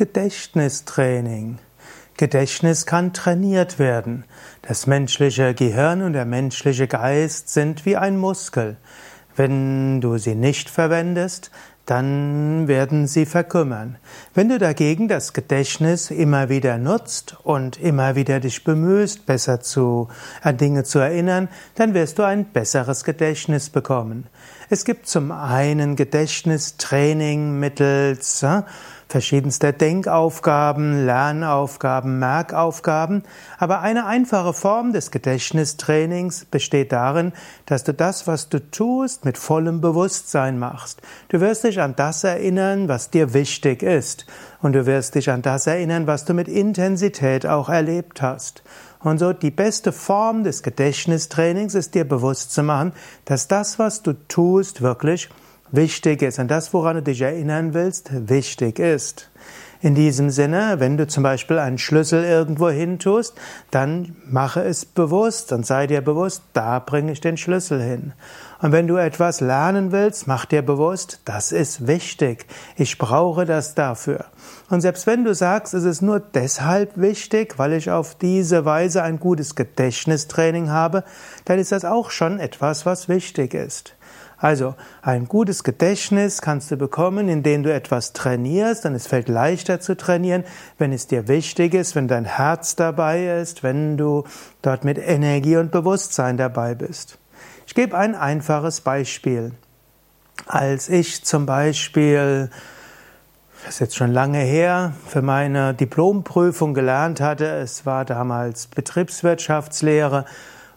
Gedächtnistraining. Gedächtnis kann trainiert werden. Das menschliche Gehirn und der menschliche Geist sind wie ein Muskel. Wenn du sie nicht verwendest, dann werden sie verkümmern. Wenn du dagegen das Gedächtnis immer wieder nutzt und immer wieder dich bemühst, besser zu, an Dinge zu erinnern, dann wirst du ein besseres Gedächtnis bekommen. Es gibt zum einen Gedächtnistraining mittels verschiedenster Denkaufgaben, Lernaufgaben, Merkaufgaben, aber eine einfache Form des Gedächtnistrainings besteht darin, dass du das, was du tust, mit vollem Bewusstsein machst. Du wirst dich an das erinnern, was dir wichtig ist, und du wirst dich an das erinnern, was du mit Intensität auch erlebt hast. Und so die beste Form des Gedächtnistrainings ist dir bewusst zu machen, dass das, was du tust, wirklich wichtig ist und das, woran du dich erinnern willst, wichtig ist. In diesem Sinne, wenn du zum Beispiel einen Schlüssel irgendwo hin tust, dann mache es bewusst und sei dir bewusst, da bringe ich den Schlüssel hin. Und wenn du etwas lernen willst, mach dir bewusst, das ist wichtig. Ich brauche das dafür. Und selbst wenn du sagst, es ist nur deshalb wichtig, weil ich auf diese Weise ein gutes Gedächtnistraining habe, dann ist das auch schon etwas, was wichtig ist. Also ein gutes Gedächtnis kannst du bekommen, indem du etwas trainierst, dann es fällt leichter zu trainieren, wenn es dir wichtig ist, wenn dein Herz dabei ist, wenn du dort mit Energie und Bewusstsein dabei bist. Ich gebe ein einfaches Beispiel. Als ich zum Beispiel das ist jetzt schon lange her, für meine Diplomprüfung gelernt hatte. Es war damals Betriebswirtschaftslehre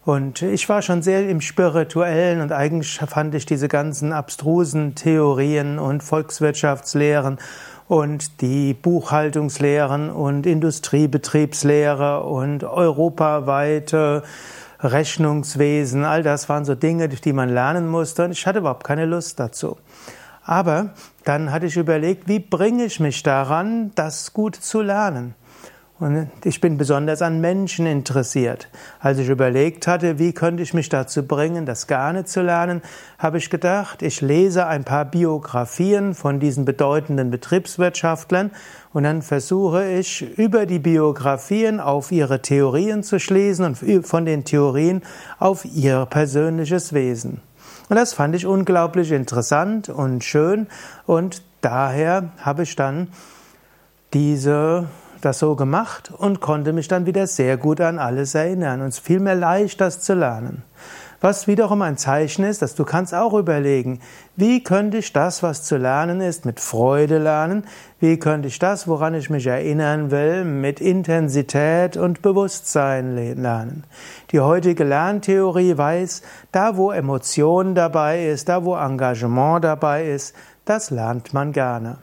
und ich war schon sehr im Spirituellen und eigentlich fand ich diese ganzen abstrusen Theorien und Volkswirtschaftslehren und die Buchhaltungslehren und Industriebetriebslehre und europaweite Rechnungswesen, all das waren so Dinge, die man lernen musste und ich hatte überhaupt keine Lust dazu. Aber dann hatte ich überlegt, wie bringe ich mich daran, das gut zu lernen? Und ich bin besonders an Menschen interessiert. Als ich überlegt hatte, wie könnte ich mich dazu bringen, das gerne zu lernen, habe ich gedacht, ich lese ein paar Biografien von diesen bedeutenden Betriebswirtschaftlern und dann versuche ich über die Biografien auf ihre Theorien zu schließen und von den Theorien auf ihr persönliches Wesen. Und das fand ich unglaublich interessant und schön und daher habe ich dann diese das so gemacht und konnte mich dann wieder sehr gut an alles erinnern und es fiel mir leicht, das zu lernen. Was wiederum ein Zeichen ist, dass du kannst auch überlegen, wie könnte ich das, was zu lernen ist, mit Freude lernen? Wie könnte ich das, woran ich mich erinnern will, mit Intensität und Bewusstsein lernen? Die heutige Lerntheorie weiß, da wo Emotion dabei ist, da wo Engagement dabei ist, das lernt man gerne.